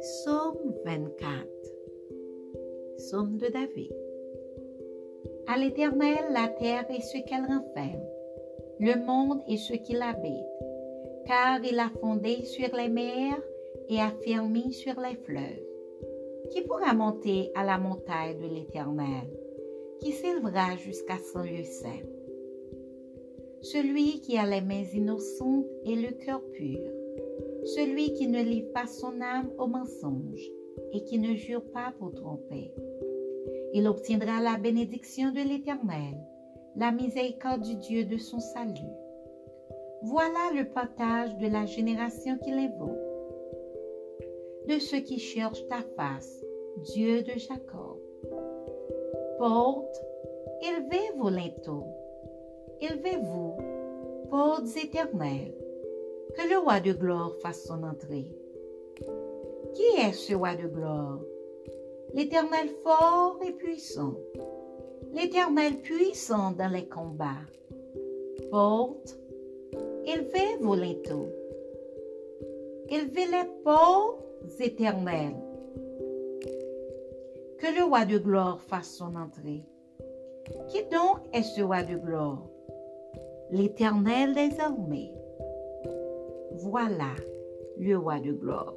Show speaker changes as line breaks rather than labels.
Psaume 24 Psaume de David. À l'Éternel la terre et ce qu'elle renferme, le monde et ce qui l'habite, car il a fondé sur les mers et a sur les fleuves. Qui pourra monter à la montagne de l'Éternel, qui s'élèvera jusqu'à son lieu saint? Celui qui a les mains innocentes et le cœur pur celui qui ne livre pas son âme au mensonge et qui ne jure pas pour tromper. Il obtiendra la bénédiction de l'Éternel, la miséricorde du Dieu de son salut. Voilà le partage de la génération qui l'invoque, de ceux qui cherchent ta face, Dieu de Jacob. Porte, élevez vos linteaux, élevez-vous, portes éternelles que le roi de gloire fasse son entrée. Qui est ce roi de gloire? L'Éternel fort et puissant, l'Éternel puissant dans les combats. Porte, élevez vos linteaux, élevez les portes éternelles. Que le roi de gloire fasse son entrée. Qui donc est ce roi de gloire? L'Éternel des armées. Voilà le roi de gloire.